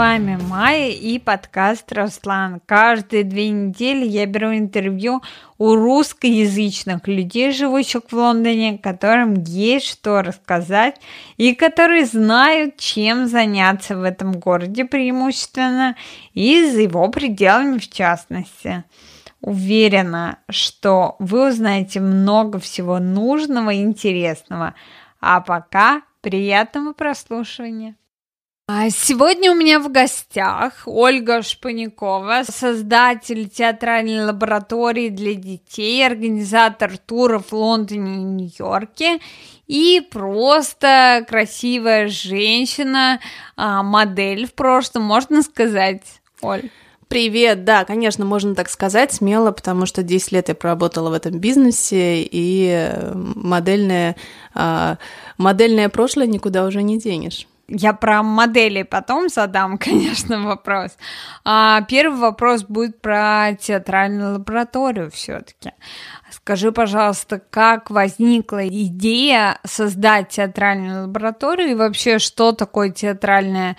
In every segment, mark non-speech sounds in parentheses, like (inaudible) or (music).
вами Майя и подкаст Руслан. Каждые две недели я беру интервью у русскоязычных людей, живущих в Лондоне, которым есть что рассказать и которые знают, чем заняться в этом городе преимущественно и за его пределами в частности. Уверена, что вы узнаете много всего нужного и интересного. А пока приятного прослушивания. А сегодня у меня в гостях Ольга Шпанякова, создатель театральной лаборатории для детей, организатор туров в Лондоне и Нью-Йорке и просто красивая женщина, а, модель в прошлом, можно сказать, Оль? Привет, да, конечно, можно так сказать смело, потому что 10 лет я проработала в этом бизнесе, и модельное, а, модельное прошлое никуда уже не денешь. Я про модели потом задам, (laughs) конечно, вопрос. А первый вопрос будет про театральную лабораторию все-таки. Скажи, пожалуйста, как возникла идея создать театральную лабораторию и вообще, что такое театральная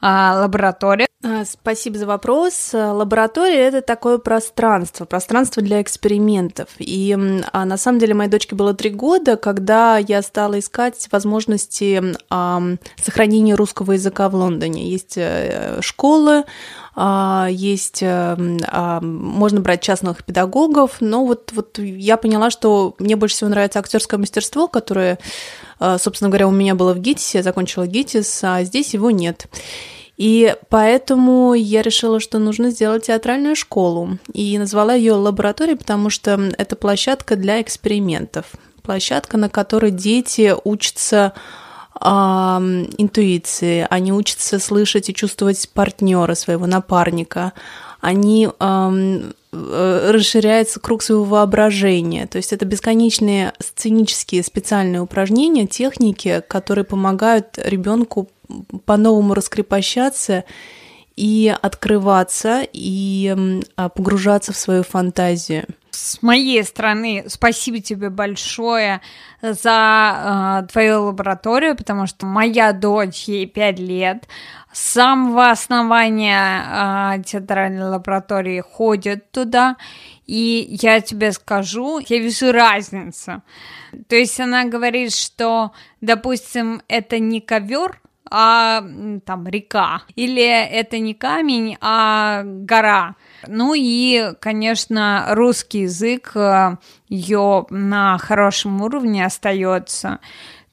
а, лаборатория? А, спасибо за вопрос. Лаборатория — это такое пространство, пространство для экспериментов. И а, на самом деле моей дочке было три года, когда я стала искать возможности а, сохранения русского языка в Лондоне. Есть э, школы, а, есть, э, а, можно брать частных педагогов, но вот, вот я поняла, что мне больше всего нравится актерское мастерство, которое, а, собственно говоря, у меня было в ГИТИСе, я закончила ГИТИС, а здесь его нет. И поэтому я решила, что нужно сделать театральную школу. И назвала ее лабораторией, потому что это площадка для экспериментов. Площадка, на которой дети учатся э, интуиции, они учатся слышать и чувствовать партнера своего напарника, они э, расширяется круг своего воображения. То есть это бесконечные сценические специальные упражнения, техники, которые помогают ребенку по-новому раскрепощаться и открываться, и а, погружаться в свою фантазию. С моей стороны, спасибо тебе большое за э, твою лабораторию, потому что моя дочь, ей 5 лет, с самого основания э, театральной лаборатории ходит туда, и я тебе скажу, я вижу разницу. То есть она говорит, что, допустим, это не ковер, а там река, или это не камень, а гора. Ну и, конечно, русский язык э, ее на хорошем уровне остается.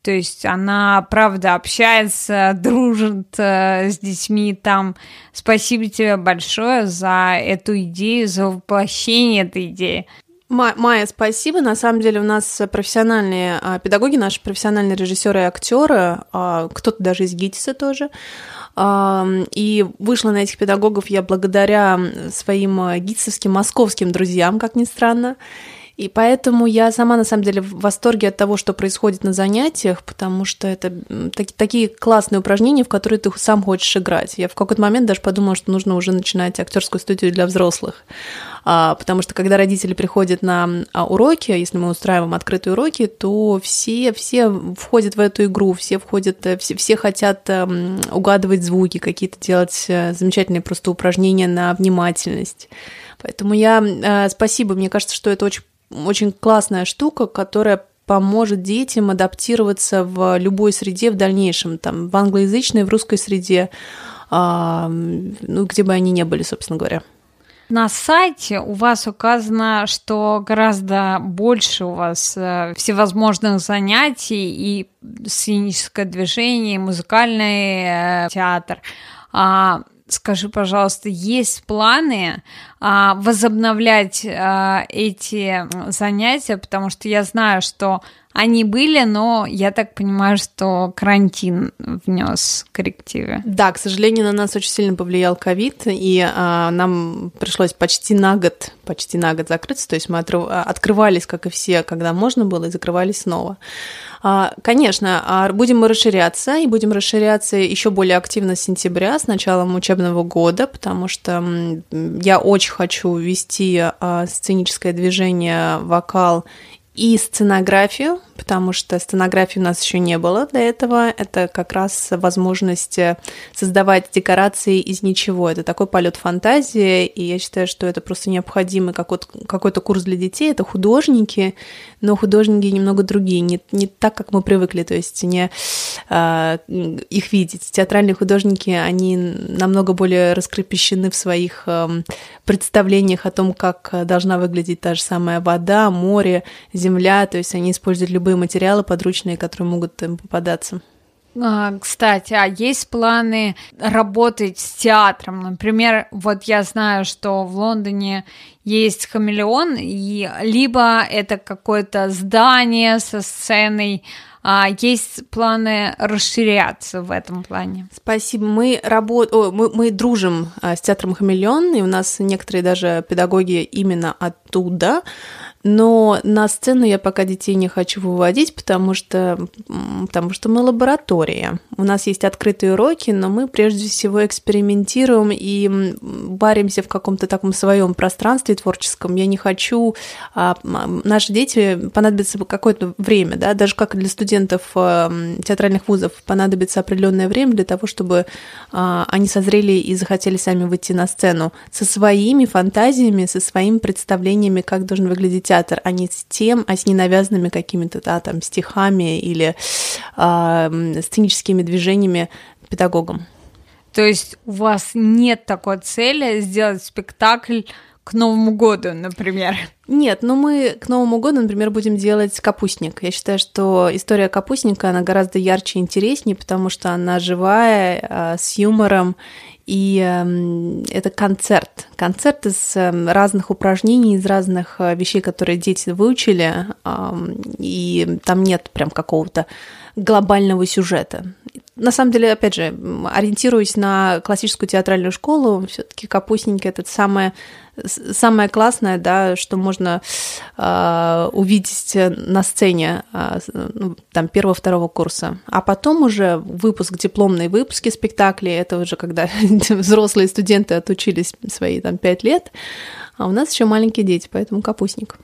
То есть она, правда, общается, (laughs) дружит э, с детьми там. Спасибо тебе большое за эту идею, за воплощение этой идеи. Майя, спасибо. На самом деле у нас профессиональные а, педагоги, наши профессиональные режиссеры и актеры, а, кто-то даже из ГИТИСа тоже. А, и вышла на этих педагогов я благодаря своим гитсовским московским друзьям, как ни странно. И поэтому я сама, на самом деле, в восторге от того, что происходит на занятиях, потому что это так, такие классные упражнения, в которые ты сам хочешь играть. Я в какой-то момент даже подумала, что нужно уже начинать актерскую студию для взрослых. А, потому что когда родители приходят на а, уроки, если мы устраиваем открытые уроки, то все, все входят в эту игру, все входят, э, все, все хотят эм, угадывать звуки, какие-то делать э, замечательные просто упражнения на внимательность. Поэтому я э, спасибо, мне кажется, что это очень очень классная штука, которая поможет детям адаптироваться в любой среде в дальнейшем, там, в англоязычной, в русской среде, а, ну, где бы они ни были, собственно говоря. На сайте у вас указано, что гораздо больше у вас э, всевозможных занятий и сценическое движение, и музыкальный э, театр. А, скажи, пожалуйста, есть планы возобновлять а, эти занятия, потому что я знаю, что они были, но я так понимаю, что карантин внес коррективы. Да, к сожалению, на нас очень сильно повлиял ковид, и а, нам пришлось почти на год, почти на год закрыться, то есть мы отрыв... открывались, как и все, когда можно было, и закрывались снова. А, конечно, а будем мы расширяться, и будем расширяться еще более активно с сентября, с началом учебного года, потому что я очень хочу ввести а, сценическое движение, вокал и сценографию, потому что сценографии у нас еще не было до этого. Это как раз возможность э, создавать декорации из ничего. Это такой полет фантазии, и я считаю, что это просто необходимый какой-то курс для детей. Это художники, но художники немного другие, не, не так, как мы привыкли, то есть не э, их видеть. Театральные художники, они намного более раскрепощены в своих э, представлениях о том, как должна выглядеть та же самая вода, море, земля, то есть они используют любые материалы подручные, которые могут им попадаться. А, кстати, а есть планы работать с театром? Например, вот я знаю, что в Лондоне есть хамелеон, и либо это какое-то здание со сценой, а есть планы расширяться в этом плане? Спасибо. Мы, работ... О, мы, мы дружим а, с театром «Хамелеон», и у нас некоторые даже педагоги именно оттуда. Но на сцену я пока детей не хочу выводить, потому что, потому что мы лаборатория. У нас есть открытые уроки, но мы прежде всего экспериментируем и баримся в каком-то таком своем пространстве творческом. Я не хочу... А, наши дети понадобится какое-то время, да, даже как для студентов а, театральных вузов понадобится определенное время для того, чтобы а, они созрели и захотели сами выйти на сцену со своими фантазиями, со своими представлениями, как должен выглядеть театр, а не с тем, а с ненавязанными какими-то да, там стихами или э, сценическими движениями педагогом. То есть у вас нет такой цели сделать спектакль к Новому году, например? Нет, но мы к Новому году, например, будем делать капустник. Я считаю, что история капустника, она гораздо ярче и интереснее, потому что она живая, а, с юмором, и эм, это концерт. Концерт из эм, разных упражнений, из разных э, вещей, которые дети выучили, и там нет прям какого-то глобального сюжета. На самом деле, опять же, ориентируясь на классическую театральную школу, все-таки капустники это самое, самое классное, да, что можно э, увидеть на сцене э, там первого-второго курса. А потом уже выпуск, дипломные выпуски спектаклей, это уже когда (laughs) взрослые студенты отучились свои там пять лет, а у нас еще маленькие дети, поэтому капустник.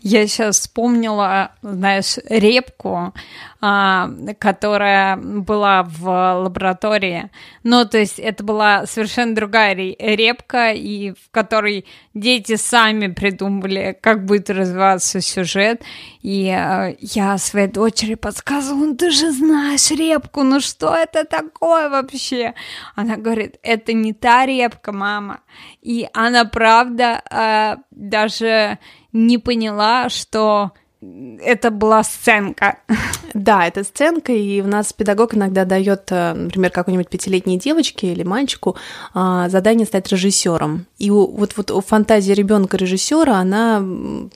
Я сейчас вспомнила, знаешь, репку, которая была в лаборатории. Ну, то есть это была совершенно другая репка, и в которой дети сами придумывали, как будет развиваться сюжет. И а, я своей дочери подсказывала, ну ты же знаешь репку, ну что это такое вообще? Она говорит, это не та репка, мама. И она правда а, даже не поняла, что это была сценка. Да, это сценка, и у нас педагог иногда дает, э, например, какой-нибудь пятилетней девочке или мальчику а, задание стать режиссером. И вот, вот у фантазии ребенка режиссера, она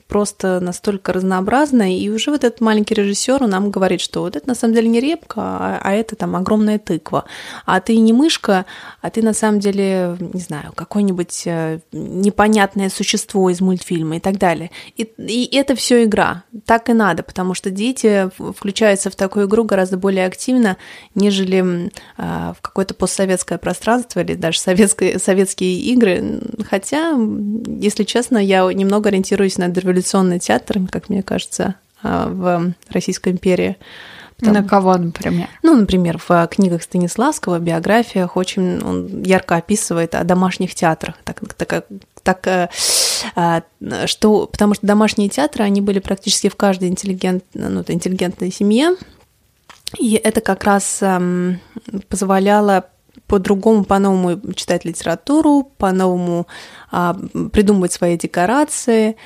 просто настолько разнообразная, и уже вот этот маленький режиссер нам говорит, что вот это на самом деле не репка, а, а это там огромная тыква. А ты не мышка, а ты на самом деле, не знаю, какое-нибудь э, непонятное существо из мультфильма и так далее. И, и это все игра так и надо, потому что дети включаются в такую игру гораздо более активно, нежели э, в какое-то постсоветское пространство или даже советские, советские игры. Хотя, если честно, я немного ориентируюсь на дореволюционный театр, как мне кажется, э, в Российской империи. Там, на кого, например? Ну, например, в книгах Станиславского, биографиях очень он ярко описывает о домашних театрах. Так, так, так э, а, что, потому что домашние театры, они были практически в каждой интеллигент, ну, интеллигентной семье, и это как раз эм, позволяло по-другому, по-новому читать литературу, по-новому а, придумывать свои декорации,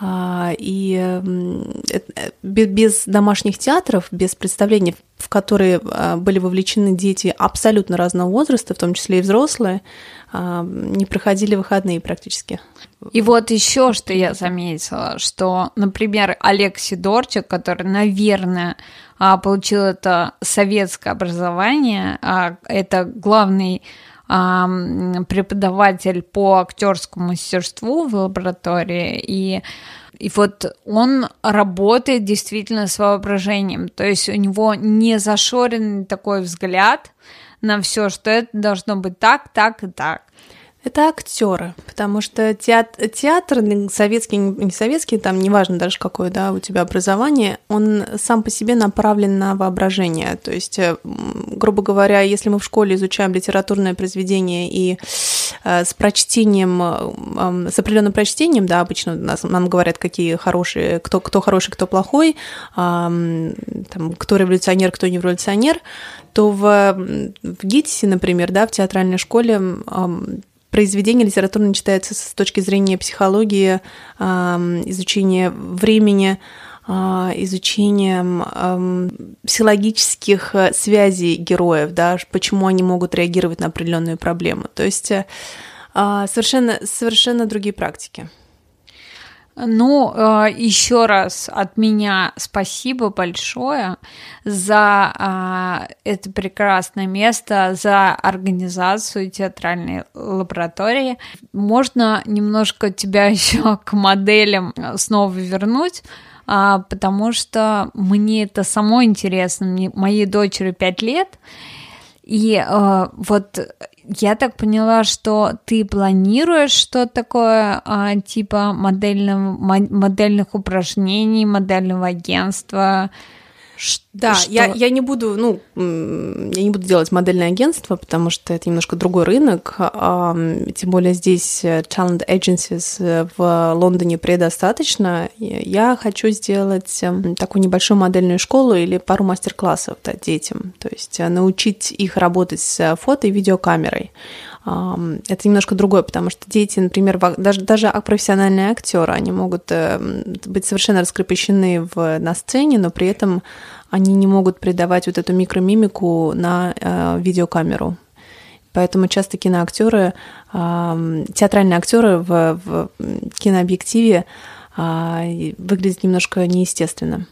и э, без домашних театров, без представлений, в которые а, были вовлечены дети абсолютно разного возраста, в том числе и взрослые, а, не проходили выходные практически. И вот еще что я заметила, что, например, Олег Сидорчик, который, наверное, получил это советское образование, это главный преподаватель по актерскому мастерству в лаборатории, и и вот он работает действительно с воображением, то есть у него не зашоренный такой взгляд на все, что это должно быть так, так и так. Это актеры, потому что театр, театр советский, не советский, там неважно даже какое да, у тебя образование, он сам по себе направлен на воображение. То есть, э, грубо говоря, если мы в школе изучаем литературное произведение и э, с прочтением, э, с определенным прочтением, да, обычно нас, нам говорят, какие хорошие, кто, кто хороший, кто плохой, там, кто революционер, кто не революционер, то в, в ГИТИСе, например, да, в театральной школе произведение литературно читается с точки зрения психологии, изучения времени, а, изучением психологических э, связей героев, да, почему они могут реагировать на определенную проблему. То есть э, а, совершенно, совершенно другие практики. Ну, э, еще раз от меня спасибо большое за э, это прекрасное место, за организацию театральной лаборатории. Можно немножко тебя (laughs) еще к моделям снова вернуть, а, потому что мне это само интересно. Мне, моей дочери 5 лет, и э, вот я так поняла, что ты планируешь что такое а, типа модельного, модельных упражнений, модельного агентства, да, что... я, я не буду, ну, я не буду делать модельное агентство, потому что это немножко другой рынок, тем более здесь э, talent agencies э, в Лондоне предостаточно. Я хочу сделать эм, такую небольшую модельную школу или пару мастер-классов да, детям, то есть э, научить их работать с фото и видеокамерой это немножко другое, потому что дети, например, даже, даже профессиональные актеры, они могут быть совершенно раскрепощены в, на сцене, но при этом они не могут придавать вот эту микромимику на э, видеокамеру. Поэтому часто киноактеры, э, театральные актеры в, в кинообъективе э, выглядят немножко неестественно.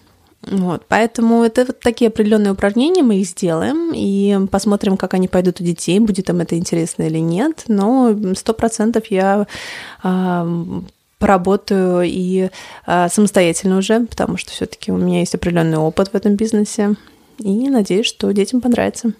Вот, поэтому это вот такие определенные упражнения, мы их сделаем и посмотрим, как они пойдут у детей, будет им это интересно или нет. Но сто процентов я э, поработаю и э, самостоятельно уже, потому что все-таки у меня есть определенный опыт в этом бизнесе. И надеюсь, что детям понравится.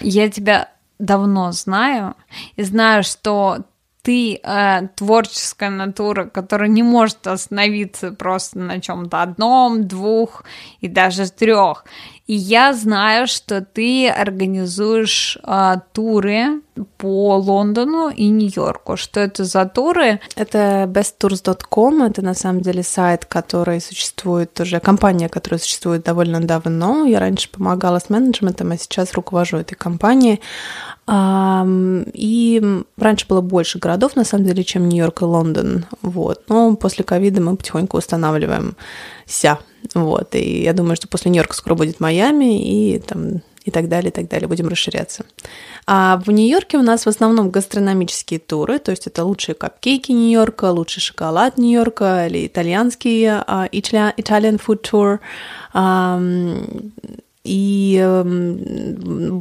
Я тебя давно знаю и знаю, что ты э, творческая натура, которая не может остановиться просто на чем-то одном, двух и даже трех. И я знаю, что ты организуешь э, туры по Лондону и Нью-Йорку. Что это за туры? Это besttours.com. Это на самом деле сайт, который существует уже, компания, которая существует довольно давно. Я раньше помогала с менеджментом, а сейчас руковожу этой компанией. И раньше было больше городов, на самом деле, чем Нью-Йорк и Лондон. Вот. Но после ковида мы потихоньку устанавливаемся. Вот. И я думаю, что после Нью-Йорка скоро будет Майами и там и так далее, и так далее. Будем расширяться. А в Нью-Йорке у нас в основном гастрономические туры, то есть это лучшие капкейки Нью-Йорка, лучший шоколад Нью-Йорка или итальянский uh, Italian food tour. Um, и в,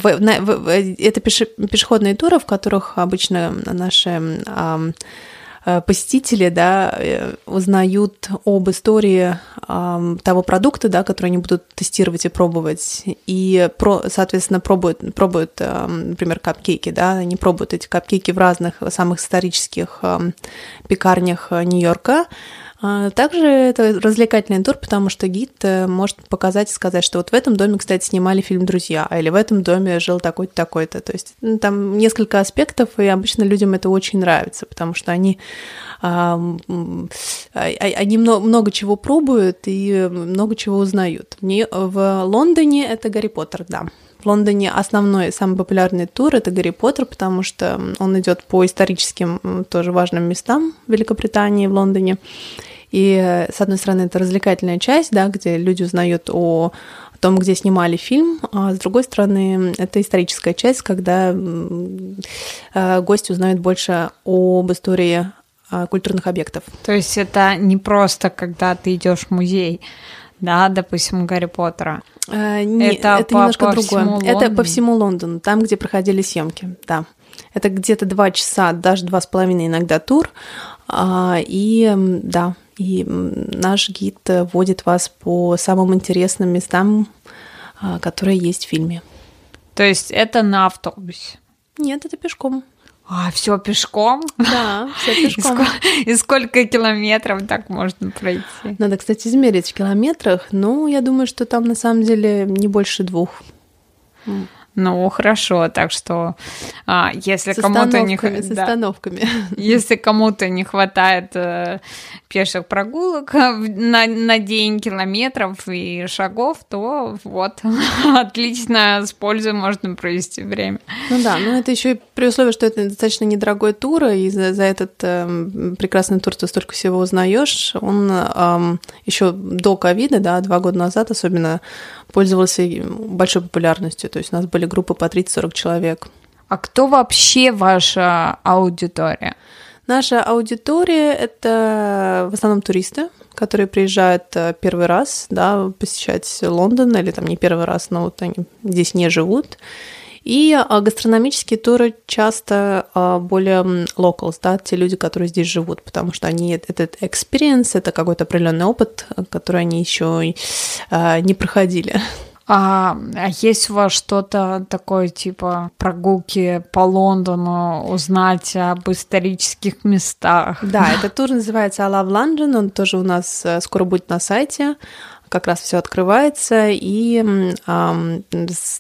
в, в, это пеше, пешеходные туры, в которых обычно наши э, посетители да, э, узнают об истории э, того продукта, да, который они будут тестировать и пробовать. И, соответственно, пробуют, пробуют э, например, капкейки. Да, они пробуют эти капкейки в разных самых исторических э, пекарнях Нью-Йорка. А, также это развлекательный тур, потому что гид э, может показать и сказать, что вот в этом доме, кстати, снимали фильм «Друзья», или в этом доме жил такой-то, такой-то. То есть ну, там несколько аспектов, и обычно людям это очень нравится, потому что они, а, а, они много чего пробуют и много чего узнают. В Лондоне это Гарри Поттер, да. В Лондоне основной, самый популярный тур это Гарри Поттер, потому что он идет по историческим тоже важным местам Великобритании, в Лондоне. И, с одной стороны, это развлекательная часть, да, где люди узнают о том, где снимали фильм, а с другой стороны, это историческая часть, когда э, гости узнают больше об истории э, культурных объектов. То есть это не просто, когда ты идешь в музей, да, допустим, Гарри Поттера. Э, не, это это по, немножко по другое. Это по всему Лондону, там, где проходили съемки, да. Это где-то два часа, даже два с половиной иногда тур. А, и да, и наш гид водит вас по самым интересным местам, а, которые есть в фильме. То есть это на автобусе? Нет, это пешком. А, все пешком? Да, все пешком. И сколько километров так можно пройти? Надо, кстати, измерить в километрах, но я думаю, что там на самом деле не больше двух. Ну, хорошо, так что а, если кому-то не с да, остановками. (laughs) Если кому-то не хватает э, пеших прогулок (laughs) на, на день километров и шагов, то вот (laughs) отлично с пользой можно провести время. Ну да, но это еще и при условии, что это достаточно недорогой тур, и за, за этот э, прекрасный тур ты столько всего узнаешь. Он э, еще до ковида, да, два года назад особенно пользовался большой популярностью. То есть у нас были группы по 30-40 человек. А кто вообще ваша аудитория? Наша аудитория — это в основном туристы, которые приезжают э, первый раз, да, посещать Лондон, или там не первый раз, но вот они здесь не живут. И а, гастрономические туры часто а, более locals, да, те люди, которые здесь живут, потому что они этот experience, это какой-то определенный опыт, который они еще а, не проходили. А, а есть у вас что-то такое, типа прогулки по Лондону, узнать об исторических местах? Да, этот тур называется I Love London, он тоже у нас э, скоро будет на сайте как раз все открывается, и э,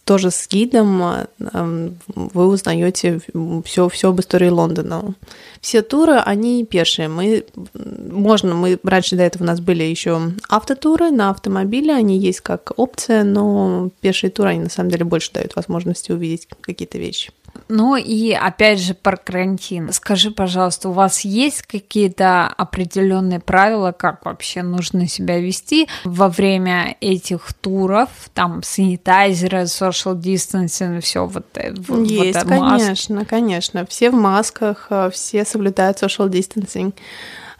тоже с гидом э, вы узнаете все, все об истории Лондона. Все туры, они пешие. Мы, можно, мы раньше до этого у нас были еще автотуры на автомобиле, они есть как опция, но пешие туры, они на самом деле больше дают возможности увидеть какие-то вещи. Ну и опять же про карантин. Скажи, пожалуйста, у вас есть какие-то определенные правила, как вообще нужно себя вести во время этих туров? Там санитайзеры, social distancing, все вот это. Есть, вот конечно, маски. конечно. Все в масках, э, все соблюдают social distancing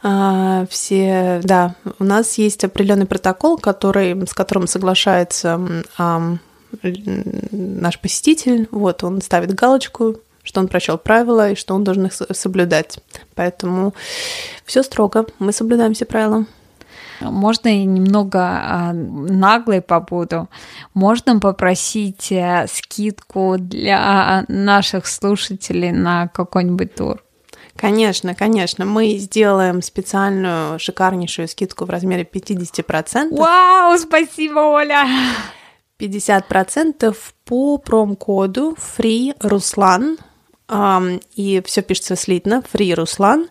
а, все, да, у нас есть определенный протокол, который, с которым соглашается наш посетитель, вот, он ставит галочку, что он прочел правила и что он должен их соблюдать. Поэтому все строго, мы соблюдаем все правила. Можно я немного а, наглой побуду? Можно попросить а, скидку для наших слушателей на какой-нибудь тур? Конечно, конечно. Мы сделаем специальную шикарнейшую скидку в размере 50%. Вау, спасибо, Оля! 50% по промокоду FREE и все пишется слитно, FREE RUSLAN,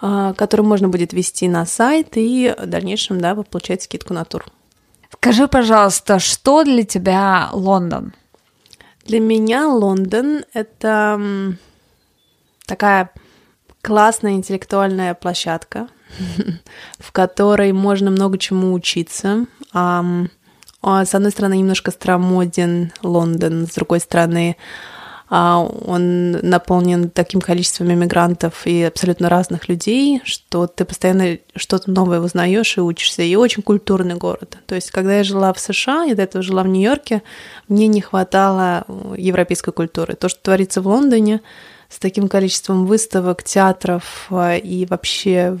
а, который можно будет ввести на сайт, и в дальнейшем, да, вы получаете скидку на тур. Скажи, пожалуйста, что для тебя Лондон? Для меня Лондон — это такая классная интеллектуальная площадка, (laughs) в которой можно много чему учиться. С одной стороны, немножко старомоден Лондон, с другой стороны, а, он наполнен таким количеством иммигрантов и абсолютно разных людей, что ты постоянно что-то новое узнаешь и учишься. И очень культурный город. То есть, когда я жила в США, я до этого жила в Нью-Йорке, мне не хватало европейской культуры. То, что творится в Лондоне, с таким количеством выставок, театров а, и вообще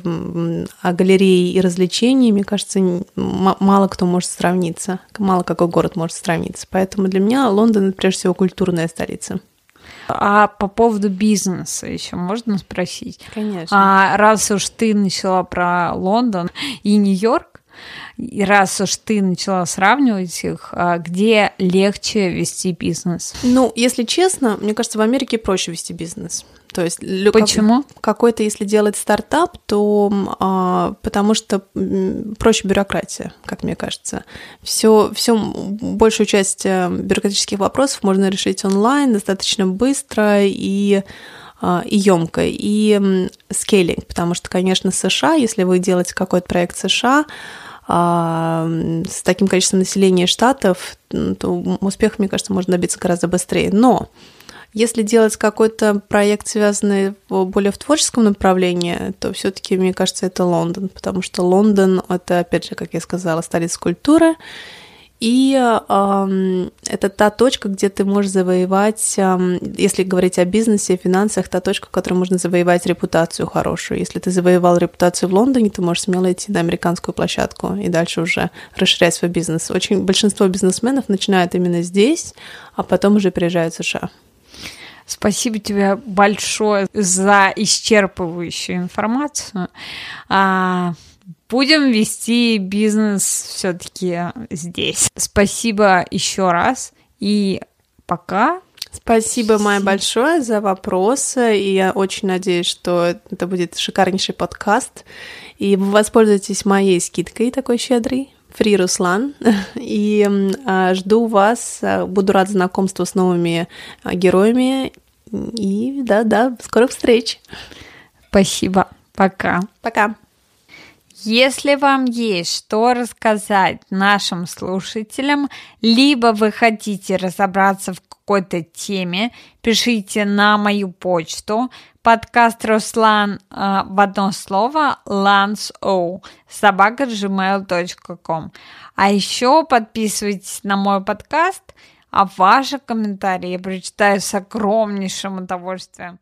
а, галереи и развлечений, мне кажется, мало кто может сравниться, мало какой город может сравниться. Поэтому для меня Лондон это прежде всего культурная столица. А по поводу бизнеса еще можно спросить? Конечно. А раз уж ты начала про Лондон и Нью-Йорк, и раз уж ты начала сравнивать их, а где легче вести бизнес? Ну, если честно, мне кажется, в Америке проще вести бизнес. То есть почему какой-то, если делать стартап, то а, потому что проще бюрократия, как мне кажется. Все, все большую часть э, бюрократических вопросов можно решить онлайн достаточно быстро и а, и емко, и скейлинг, потому что, конечно, США, если вы делаете какой-то проект США, с таким количеством населения штатов, то успех, мне кажется, можно добиться гораздо быстрее. Но если делать какой-то проект, связанный более в творческом направлении, то все-таки, мне кажется, это Лондон, потому что Лондон это, опять же, как я сказала, столица культуры, и э, это та точка, где ты можешь завоевать, э, если говорить о бизнесе, о финансах, та точка, в которой можно завоевать репутацию хорошую. Если ты завоевал репутацию в Лондоне, ты можешь смело идти на американскую площадку и дальше уже расширять свой бизнес. Очень большинство бизнесменов начинают именно здесь, а потом уже приезжают в США. Спасибо тебе большое за исчерпывающую информацию. Будем вести бизнес все-таки здесь. Спасибо еще раз и пока. Спасибо, Майя, большое за вопросы, и я очень надеюсь, что это будет шикарнейший подкаст, и вы воспользуетесь моей скидкой такой щедрой, Фри Руслан, (laughs) и а, жду вас, а, буду рад знакомству с новыми а, героями, и да-да, скорых встреч. Спасибо, пока. Пока. Если вам есть что рассказать нашим слушателям, либо вы хотите разобраться в какой-то теме, пишите на мою почту подкаст Руслан э, в одно слово lanso собака gmail.com. А еще подписывайтесь на мой подкаст, а ваши комментарии я прочитаю с огромнейшим удовольствием.